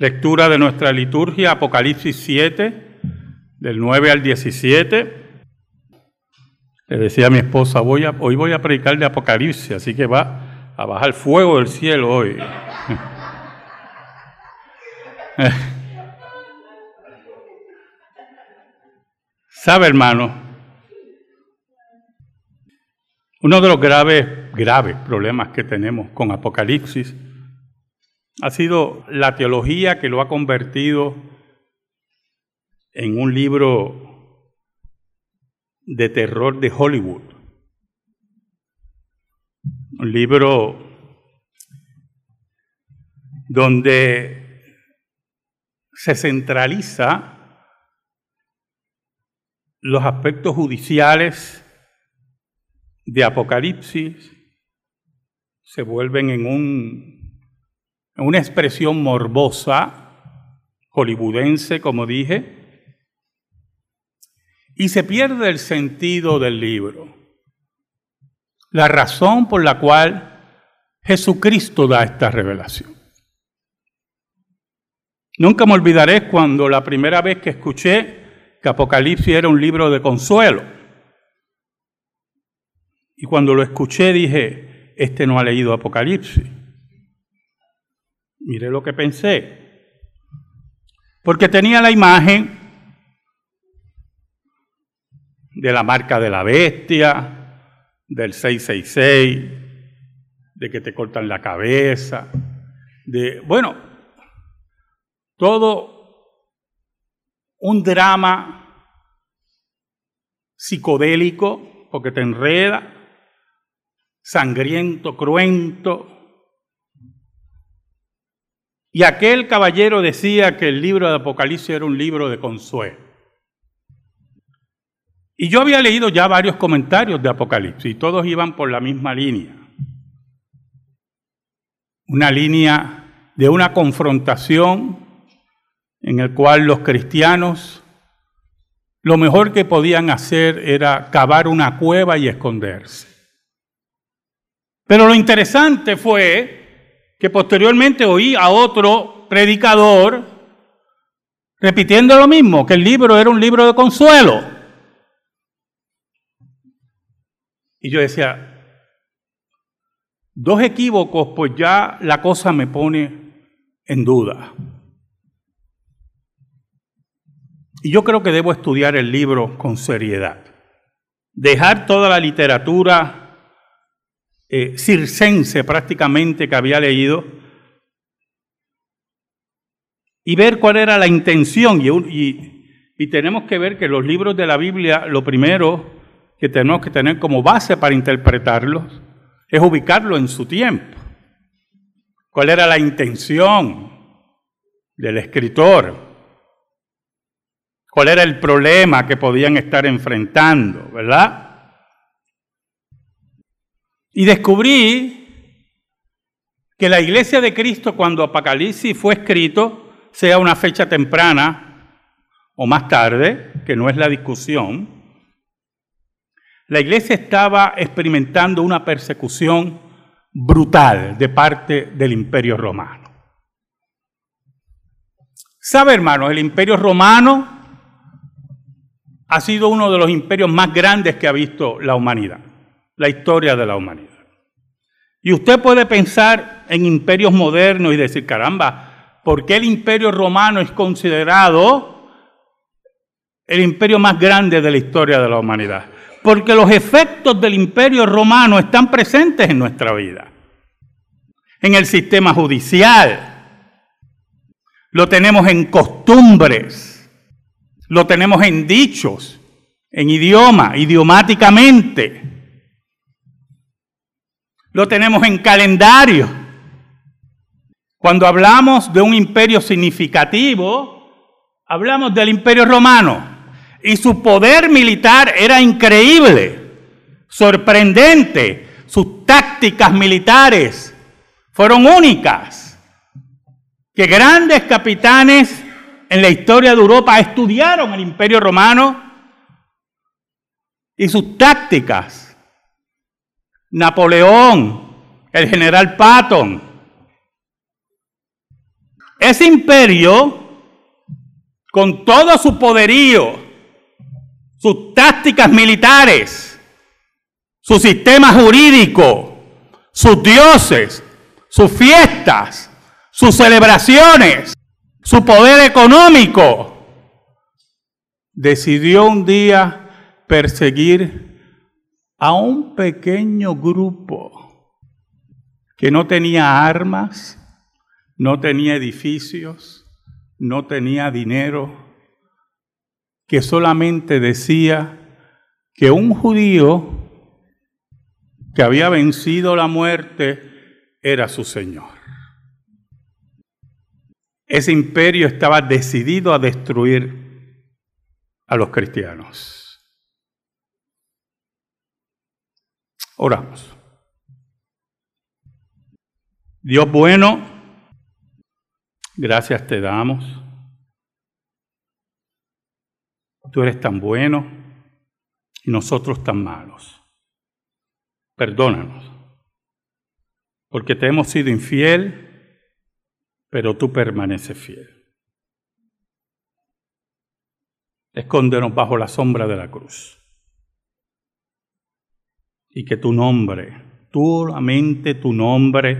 Lectura de nuestra liturgia, Apocalipsis 7, del 9 al 17. Le decía a mi esposa, voy a, hoy voy a predicar de Apocalipsis, así que va a bajar fuego del cielo hoy. ¿Sabe, hermano? Uno de los graves, graves problemas que tenemos con Apocalipsis ha sido la teología que lo ha convertido en un libro de terror de Hollywood. Un libro donde se centraliza los aspectos judiciales de Apocalipsis, se vuelven en un una expresión morbosa, hollywoodense, como dije, y se pierde el sentido del libro. La razón por la cual Jesucristo da esta revelación. Nunca me olvidaré cuando la primera vez que escuché que Apocalipsis era un libro de consuelo. Y cuando lo escuché dije, este no ha leído Apocalipsis. Mire lo que pensé. Porque tenía la imagen de la marca de la bestia, del 666, de que te cortan la cabeza, de, bueno, todo un drama psicodélico, porque te enreda, sangriento, cruento, y aquel caballero decía que el libro de Apocalipsis era un libro de consuelo. Y yo había leído ya varios comentarios de Apocalipsis y todos iban por la misma línea. Una línea de una confrontación en el cual los cristianos lo mejor que podían hacer era cavar una cueva y esconderse. Pero lo interesante fue que posteriormente oí a otro predicador repitiendo lo mismo, que el libro era un libro de consuelo. Y yo decía, dos equívocos, pues ya la cosa me pone en duda. Y yo creo que debo estudiar el libro con seriedad. Dejar toda la literatura eh, circense prácticamente que había leído y ver cuál era la intención. Y, y tenemos que ver que los libros de la Biblia, lo primero que tenemos que tener como base para interpretarlos es ubicarlo en su tiempo. ¿Cuál era la intención del escritor? ¿Cuál era el problema que podían estar enfrentando, verdad? Y descubrí que la iglesia de Cristo, cuando Apocalipsis fue escrito, sea una fecha temprana o más tarde, que no es la discusión, la iglesia estaba experimentando una persecución brutal de parte del imperio romano. ¿Sabe, hermanos? El imperio romano ha sido uno de los imperios más grandes que ha visto la humanidad la historia de la humanidad. Y usted puede pensar en imperios modernos y decir, caramba, ¿por qué el imperio romano es considerado el imperio más grande de la historia de la humanidad? Porque los efectos del imperio romano están presentes en nuestra vida. En el sistema judicial, lo tenemos en costumbres, lo tenemos en dichos, en idioma, idiomáticamente lo tenemos en calendario. Cuando hablamos de un imperio significativo, hablamos del imperio romano. Y su poder militar era increíble, sorprendente. Sus tácticas militares fueron únicas. Que grandes capitanes en la historia de Europa estudiaron el imperio romano y sus tácticas Napoleón, el general Patton. ese imperio, con todo su poderío, sus tácticas militares, su sistema jurídico, sus dioses, sus fiestas, sus celebraciones, su poder económico, decidió un día perseguir a un pequeño grupo que no tenía armas, no tenía edificios, no tenía dinero, que solamente decía que un judío que había vencido la muerte era su Señor. Ese imperio estaba decidido a destruir a los cristianos. Oramos. Dios bueno, gracias te damos. Tú eres tan bueno y nosotros tan malos. Perdónanos, porque te hemos sido infiel pero tú permaneces fiel. Escóndenos bajo la sombra de la cruz. Y que tu nombre, solamente tu nombre,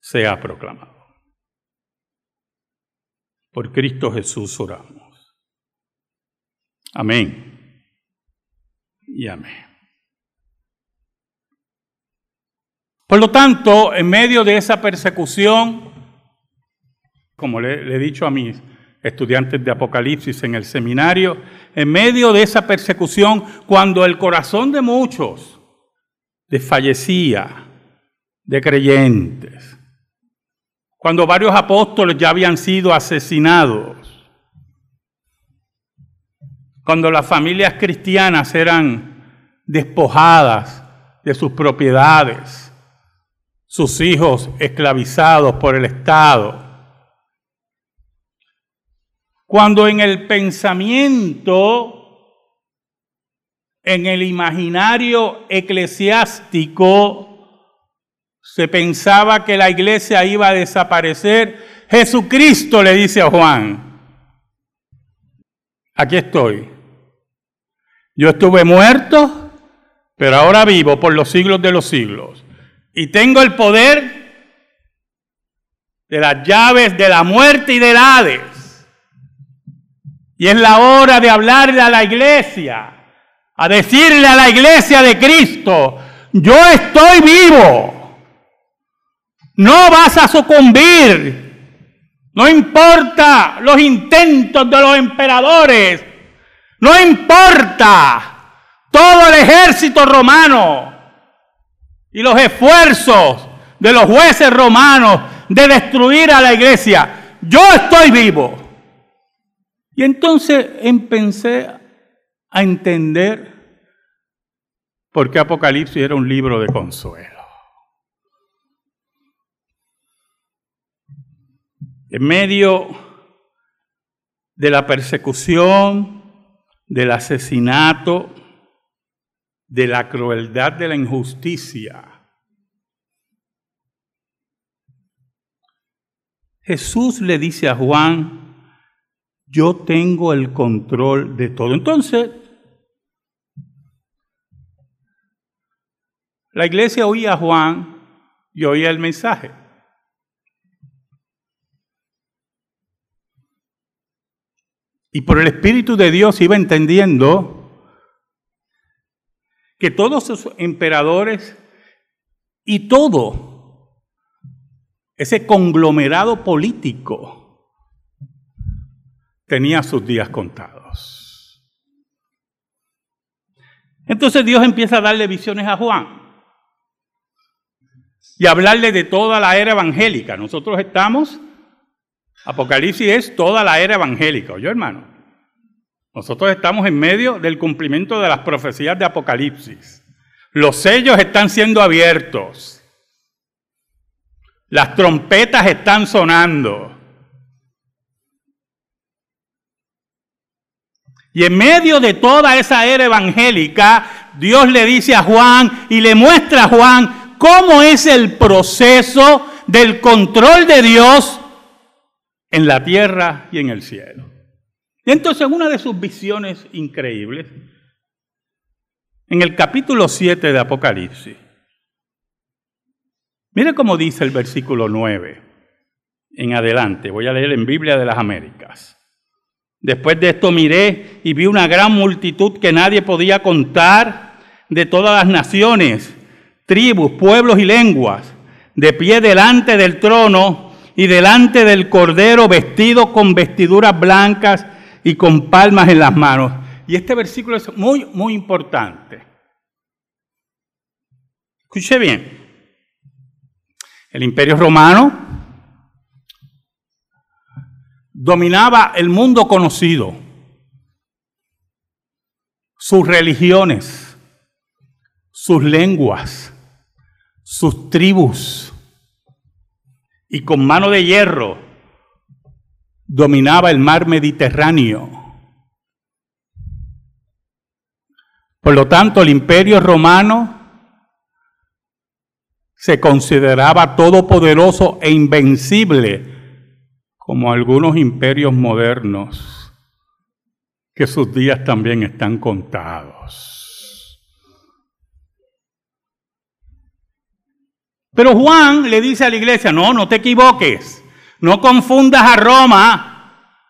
sea proclamado. Por Cristo Jesús oramos. Amén. Y amén. Por lo tanto, en medio de esa persecución, como le, he dicho a mis estudiantes de Apocalipsis en el seminario, en medio de esa persecución, cuando el corazón de muchos desfallecía, de creyentes, cuando varios apóstoles ya habían sido asesinados, cuando las familias cristianas eran despojadas de sus propiedades, sus hijos esclavizados por el Estado, cuando en el pensamiento, en el imaginario eclesiástico, se pensaba que la iglesia iba a desaparecer, Jesucristo le dice a Juan, aquí estoy. Yo estuve muerto, pero ahora vivo por los siglos de los siglos. Y tengo el poder de las llaves de la muerte y del Hades. Y es la hora de hablarle a la iglesia, a decirle a la iglesia de Cristo, yo estoy vivo, no vas a sucumbir, no importa los intentos de los emperadores, no importa todo el ejército romano y los esfuerzos de los jueces romanos de destruir a la iglesia, yo estoy vivo. Y entonces empecé a entender por qué Apocalipsis era un libro de consuelo. En medio de la persecución, del asesinato, de la crueldad, de la injusticia, Jesús le dice a Juan, yo tengo el control de todo. Entonces, la iglesia oía a Juan y oía el mensaje. Y por el Espíritu de Dios iba entendiendo que todos esos emperadores y todo ese conglomerado político tenía sus días contados. Entonces Dios empieza a darle visiones a Juan y hablarle de toda la era evangélica. Nosotros estamos, Apocalipsis es toda la era evangélica, ¿oyó hermano? Nosotros estamos en medio del cumplimiento de las profecías de Apocalipsis. Los sellos están siendo abiertos. Las trompetas están sonando. Y en medio de toda esa era evangélica, Dios le dice a Juan y le muestra a Juan cómo es el proceso del control de Dios en la tierra y en el cielo. Y entonces una de sus visiones increíbles, en el capítulo 7 de Apocalipsis, mire cómo dice el versículo 9 en adelante, voy a leer en Biblia de las Américas. Después de esto miré y vi una gran multitud que nadie podía contar de todas las naciones, tribus, pueblos y lenguas, de pie delante del trono y delante del cordero vestido con vestiduras blancas y con palmas en las manos. Y este versículo es muy, muy importante. Escuche bien. El imperio romano dominaba el mundo conocido, sus religiones, sus lenguas, sus tribus, y con mano de hierro dominaba el mar Mediterráneo. Por lo tanto, el imperio romano se consideraba todopoderoso e invencible como algunos imperios modernos, que sus días también están contados. Pero Juan le dice a la iglesia, no, no te equivoques, no confundas a Roma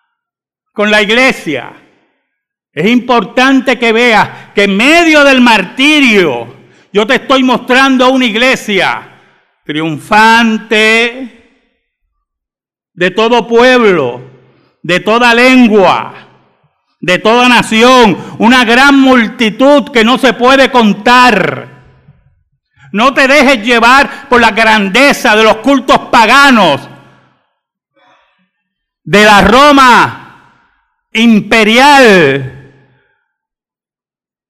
con la iglesia. Es importante que veas que en medio del martirio yo te estoy mostrando una iglesia triunfante, de todo pueblo, de toda lengua, de toda nación, una gran multitud que no se puede contar. No te dejes llevar por la grandeza de los cultos paganos, de la Roma imperial,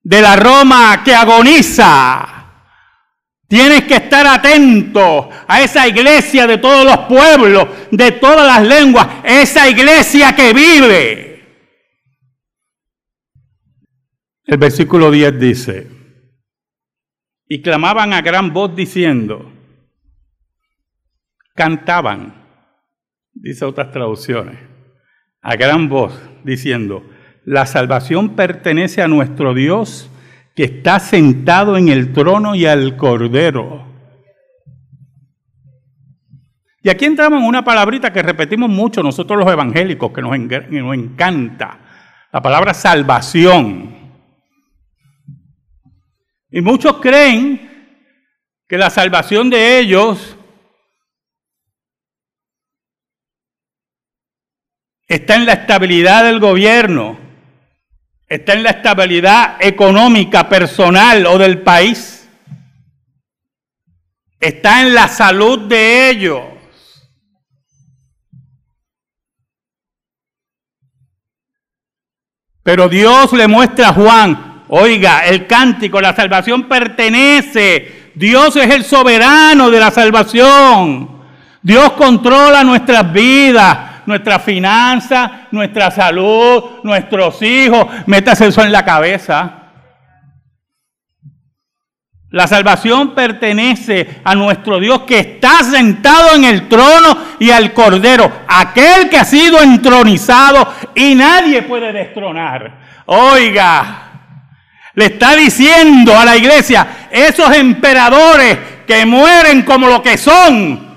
de la Roma que agoniza. Tienes que estar atento a esa iglesia de todos los pueblos, de todas las lenguas, esa iglesia que vive. El versículo 10 dice, y clamaban a gran voz diciendo, cantaban, dice otras traducciones, a gran voz diciendo, la salvación pertenece a nuestro Dios que está sentado en el trono y al cordero. Y aquí entramos en una palabrita que repetimos mucho nosotros los evangélicos, que nos, nos encanta, la palabra salvación. Y muchos creen que la salvación de ellos está en la estabilidad del gobierno, está en la estabilidad económica, personal o del país. Está en la salud de ellos. Pero Dios le muestra a Juan, oiga, el cántico, la salvación pertenece. Dios es el soberano de la salvación. Dios controla nuestras vidas nuestra finanza, nuestra salud, nuestros hijos. Métase eso en la cabeza. La salvación pertenece a nuestro Dios que está sentado en el trono y al Cordero, aquel que ha sido entronizado y nadie puede destronar. Oiga, le está diciendo a la iglesia, esos emperadores que mueren como lo que son,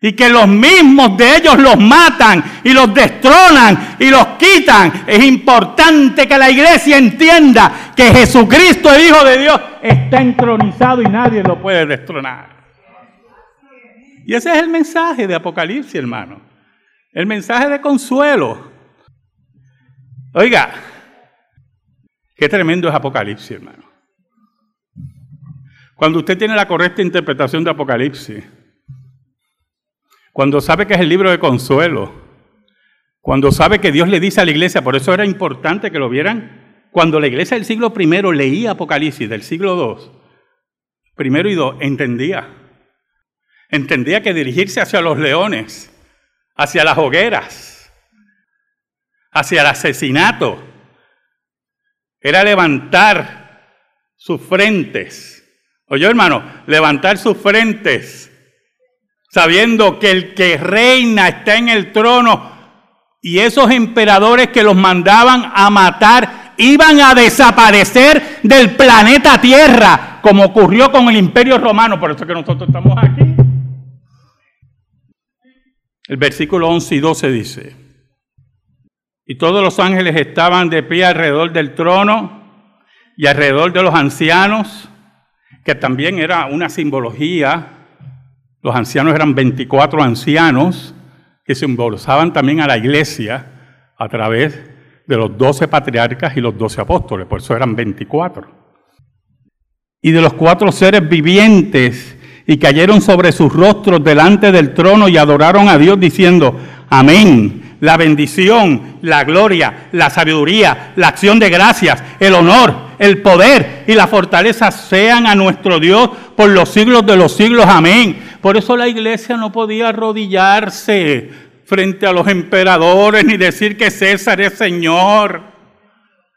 y que los mismos de ellos los matan y los destronan y los quitan. Es importante que la iglesia entienda que Jesucristo, el Hijo de Dios, está entronizado y nadie lo puede destronar. Y ese es el mensaje de Apocalipsis, hermano. El mensaje de consuelo. Oiga, qué tremendo es Apocalipsis, hermano. Cuando usted tiene la correcta interpretación de Apocalipsis, cuando sabe que es el libro de consuelo, cuando sabe que Dios le dice a la iglesia, por eso era importante que lo vieran, cuando la iglesia del siglo I leía Apocalipsis del siglo II, primero y dos, entendía. Entendía que dirigirse hacia los leones, hacia las hogueras, hacia el asesinato, era levantar sus frentes. Oye, hermano, levantar sus frentes sabiendo que el que reina está en el trono y esos emperadores que los mandaban a matar iban a desaparecer del planeta Tierra, como ocurrió con el Imperio Romano, por eso que nosotros estamos aquí. El versículo 11 y 12 dice, y todos los ángeles estaban de pie alrededor del trono y alrededor de los ancianos, que también era una simbología. Los ancianos eran 24 ancianos que simbolizaban también a la iglesia a través de los 12 patriarcas y los 12 apóstoles, por eso eran 24. Y de los cuatro seres vivientes y cayeron sobre sus rostros delante del trono y adoraron a Dios diciendo, amén. La bendición, la gloria, la sabiduría, la acción de gracias, el honor, el poder y la fortaleza sean a nuestro Dios por los siglos de los siglos. Amén. Por eso la iglesia no podía arrodillarse frente a los emperadores ni decir que César es Señor,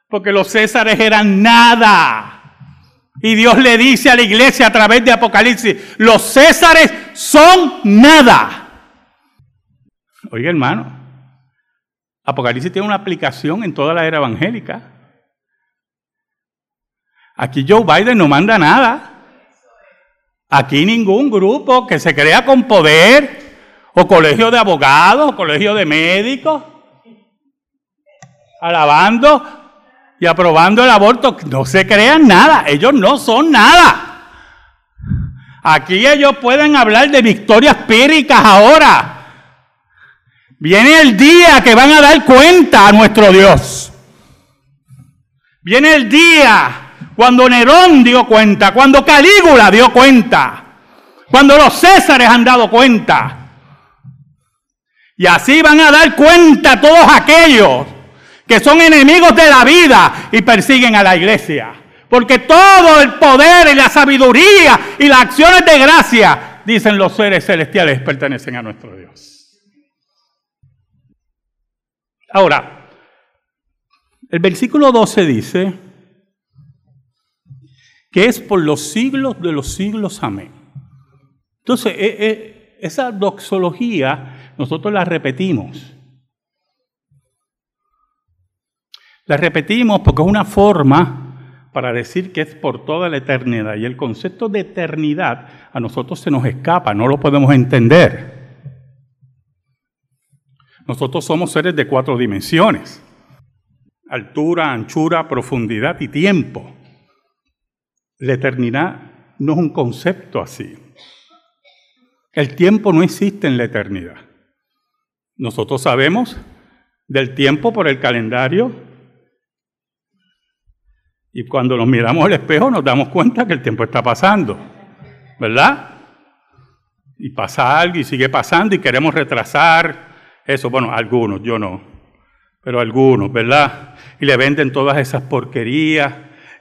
porque los Césares eran nada. Y Dios le dice a la iglesia a través de Apocalipsis, los Césares son nada. Oiga hermano, Apocalipsis tiene una aplicación en toda la era evangélica. Aquí Joe Biden no manda nada. Aquí ningún grupo que se crea con poder, o colegio de abogados, o colegio de médicos, alabando y aprobando el aborto, no se crean nada, ellos no son nada. Aquí ellos pueden hablar de victorias píricas ahora. Viene el día que van a dar cuenta a nuestro Dios. Viene el día cuando Nerón dio cuenta, cuando Calígula dio cuenta, cuando los Césares han dado cuenta. Y así van a dar cuenta todos aquellos que son enemigos de la vida y persiguen a la iglesia. Porque todo el poder y la sabiduría y las acciones de gracia, dicen los seres celestiales, pertenecen a nuestro Dios. Ahora, el versículo 12 dice que es por los siglos de los siglos, amén. Entonces, eh, eh, esa doxología nosotros la repetimos. La repetimos porque es una forma para decir que es por toda la eternidad. Y el concepto de eternidad a nosotros se nos escapa, no lo podemos entender. Nosotros somos seres de cuatro dimensiones. Altura, anchura, profundidad y tiempo. La eternidad no es un concepto así. El tiempo no existe en la eternidad. Nosotros sabemos del tiempo por el calendario y cuando nos miramos al espejo nos damos cuenta que el tiempo está pasando, ¿verdad? Y pasa algo y sigue pasando y queremos retrasar eso. Bueno, algunos, yo no, pero algunos, ¿verdad? Y le venden todas esas porquerías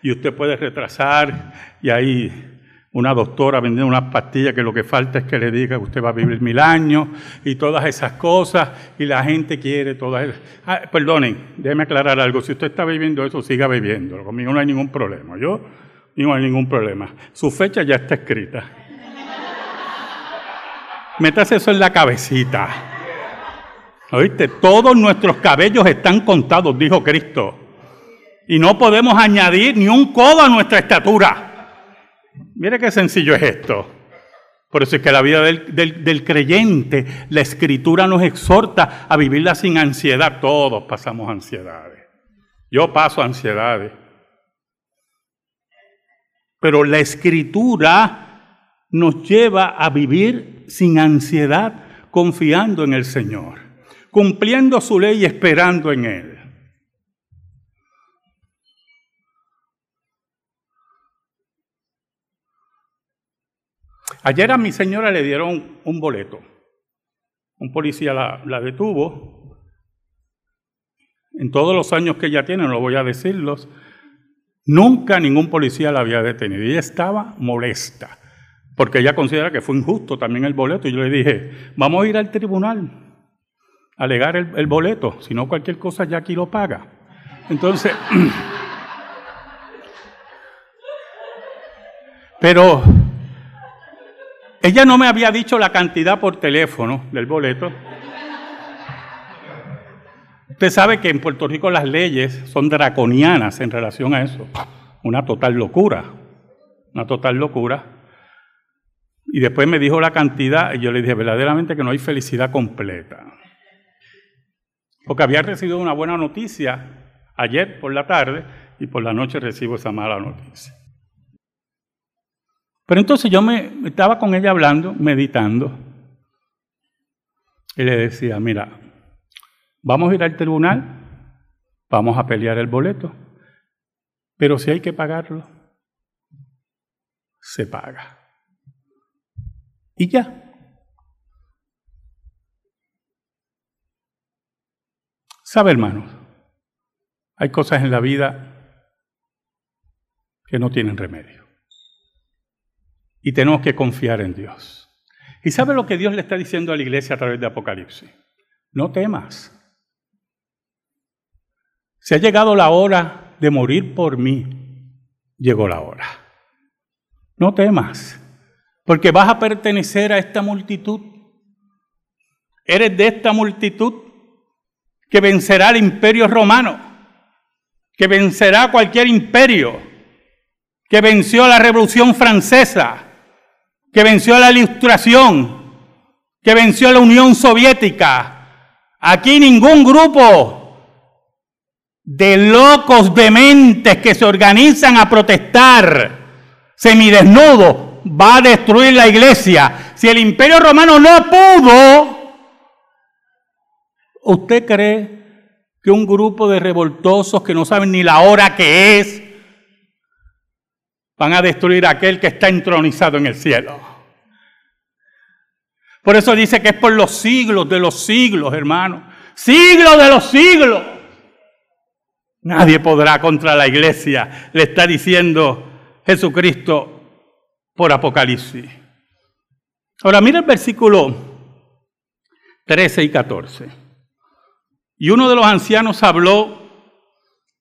y usted puede retrasar y ahí una doctora vendiendo unas pastillas que lo que falta es que le diga que usted va a vivir mil años y todas esas cosas y la gente quiere todas esas... Ah, perdonen, déjeme aclarar algo, si usted está viviendo eso, siga viviendo, conmigo no hay ningún problema, yo no hay ningún problema, su fecha ya está escrita. Métase eso en la cabecita. ¿Oíste? Todos nuestros cabellos están contados, dijo Cristo. Y no podemos añadir ni un codo a nuestra estatura. Mire qué sencillo es esto. Por eso es que la vida del, creyente, la escritura nos exhorta a vivirla sin ansiedad. Todos pasamos ansiedades. Yo paso ansiedades. Pero la escritura nos lleva a vivir sin ansiedad, confiando en el Señor, cumpliendo su ley y esperando en Él. Ayer a mi señora le dieron un boleto. Un policía la, detuvo. En todos los años que ella tiene, no voy a decirlos, nunca ningún policía la había detenido. Ella estaba molesta, porque ella considera que fue injusto también el boleto. Y yo le dije, vamos a ir al tribunal alegar el, boleto, si no cualquier cosa ya aquí lo paga. Entonces, pero ella no me había dicho la cantidad por teléfono del boleto. Usted sabe que en Puerto Rico las leyes son draconianas en relación a eso. Una total locura. Una total locura. Y después me dijo la cantidad y yo le dije verdaderamente que no hay felicidad completa. Porque había recibido una buena noticia ayer por la tarde y por la noche recibo esa mala noticia. Pero entonces yo me estaba con ella hablando, meditando, y le decía, mira, vamos a ir al tribunal, vamos a pelear el boleto, pero si hay que pagarlo, se paga. Y ya. ¿Sabe, hermanos? Hay cosas en la vida que no tienen remedio. Y tenemos que confiar en Dios. ¿Y sabe lo que Dios le está diciendo a la iglesia a través de Apocalipsis? No temas. Se ha llegado la hora de morir por mí. Llegó la hora. No temas, porque vas a pertenecer a esta multitud. Eres de esta multitud que vencerá al imperio romano, que vencerá cualquier imperio, que venció la revolución francesa, que venció la ilustración, que venció la Unión Soviética. Aquí ningún grupo de locos dementes que se organizan a protestar semidesnudo va a destruir la iglesia. Si el imperio romano no pudo, ¿usted cree que un grupo de revoltosos que no saben ni la hora que es van a destruir a aquel que está entronizado en el cielo. Por eso dice que es por los siglos de los siglos, hermano. Siglos de los siglos. Nadie podrá contra la iglesia, le está diciendo Jesucristo por Apocalipsis. Ahora mira el versículo 13 y 14. Y uno de los ancianos habló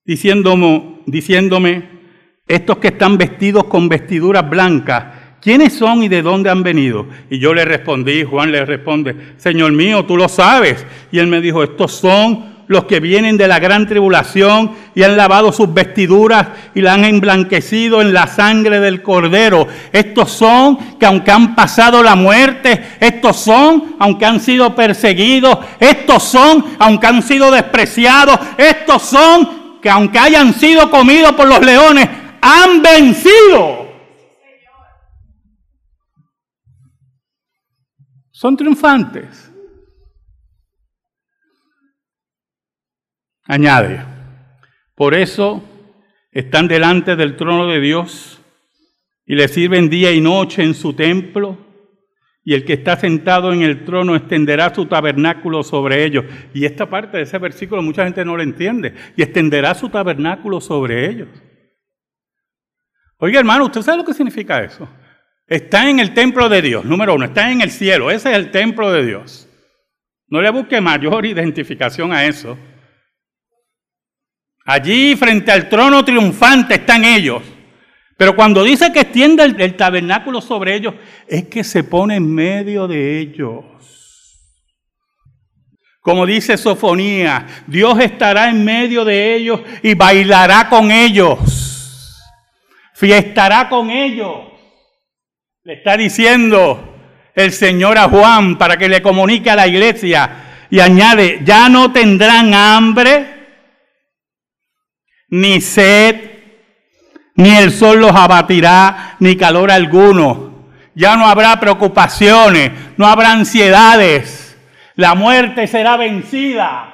diciéndome, diciéndome estos que están vestidos con vestiduras blancas, ¿quiénes son y de dónde han venido? Y yo le respondí, Juan le responde, Señor mío, tú lo sabes. Y él me dijo, estos son los que vienen de la gran tribulación y han lavado sus vestiduras y la han emblanquecido en la sangre del cordero. Estos son que aunque han pasado la muerte, estos son aunque han sido perseguidos, estos son aunque han sido despreciados, estos son que aunque hayan sido comidos por los leones, han vencido. Son triunfantes. Añade, por eso están delante del trono de Dios y le sirven día y noche en su templo, y el que está sentado en el trono extenderá su tabernáculo sobre ellos. Y esta parte de ese versículo mucha gente no lo entiende, y extenderá su tabernáculo sobre ellos. Oiga, hermano, ¿usted sabe lo que significa eso? Está en el templo de Dios, número uno, está en el cielo, ese es el templo de Dios. No le busque mayor identificación a eso. Allí frente al trono triunfante están ellos. Pero cuando dice que extiende el, el, tabernáculo sobre ellos, es que se pone en medio de ellos. Como dice Sofonía, Dios estará en medio de ellos y bailará con ellos fiestará con ellos. Le está diciendo el Señor a Juan para que le comunique a la iglesia y añade, ya no tendrán hambre, ni sed, ni el sol los abatirá, ni calor alguno. Ya no habrá preocupaciones, no habrá ansiedades. La muerte será vencida.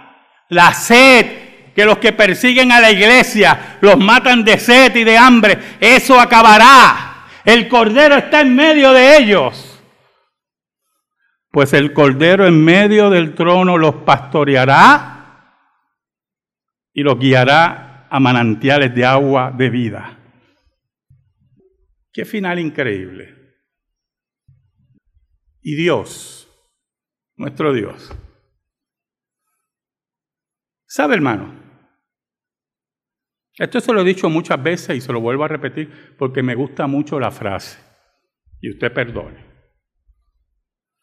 La sed que los que persiguen a la iglesia los matan de sed y de hambre. Eso acabará. El Cordero está en medio de ellos. Pues el Cordero en medio del trono los pastoreará y los guiará a manantiales de agua de vida. Qué final increíble. Y Dios, nuestro Dios. ¿Sabe, hermano? Esto se lo he dicho muchas veces y se lo vuelvo a repetir porque me gusta mucho la frase. Y usted perdone.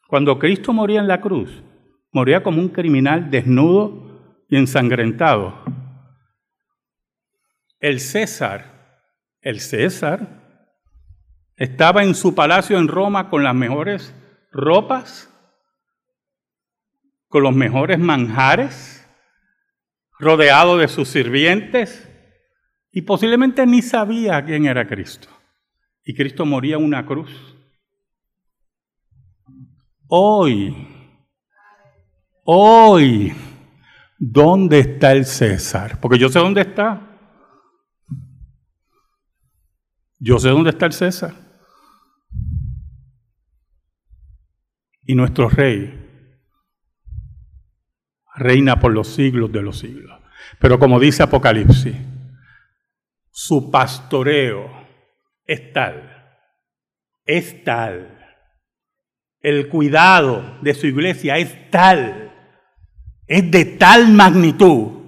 Cuando Cristo moría en la cruz, moría como un criminal desnudo y ensangrentado. El César, el César, estaba en su palacio en Roma con las mejores ropas, con los mejores manjares, rodeado de sus sirvientes, y posiblemente ni sabía quién era Cristo. Y Cristo moría en una cruz. Hoy, hoy, ¿dónde está el César? Porque yo sé dónde está. Yo sé dónde está el César. Y nuestro rey reina por los siglos de los siglos. Pero como dice Apocalipsis, su pastoreo es tal, es tal, el cuidado de su iglesia es tal, es de tal magnitud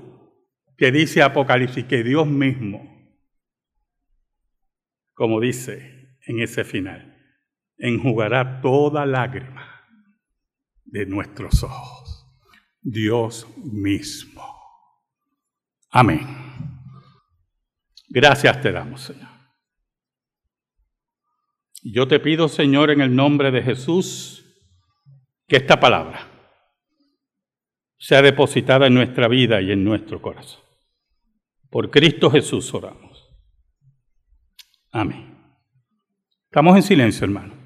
que dice Apocalipsis que Dios mismo, como dice en ese final, enjugará toda lágrima de nuestros ojos. Dios mismo. Amén. Gracias te damos, Señor. Yo te pido, Señor, en el nombre de Jesús, que esta palabra sea depositada en nuestra vida y en nuestro corazón. Por Cristo Jesús oramos. Amén. Estamos en silencio, hermano.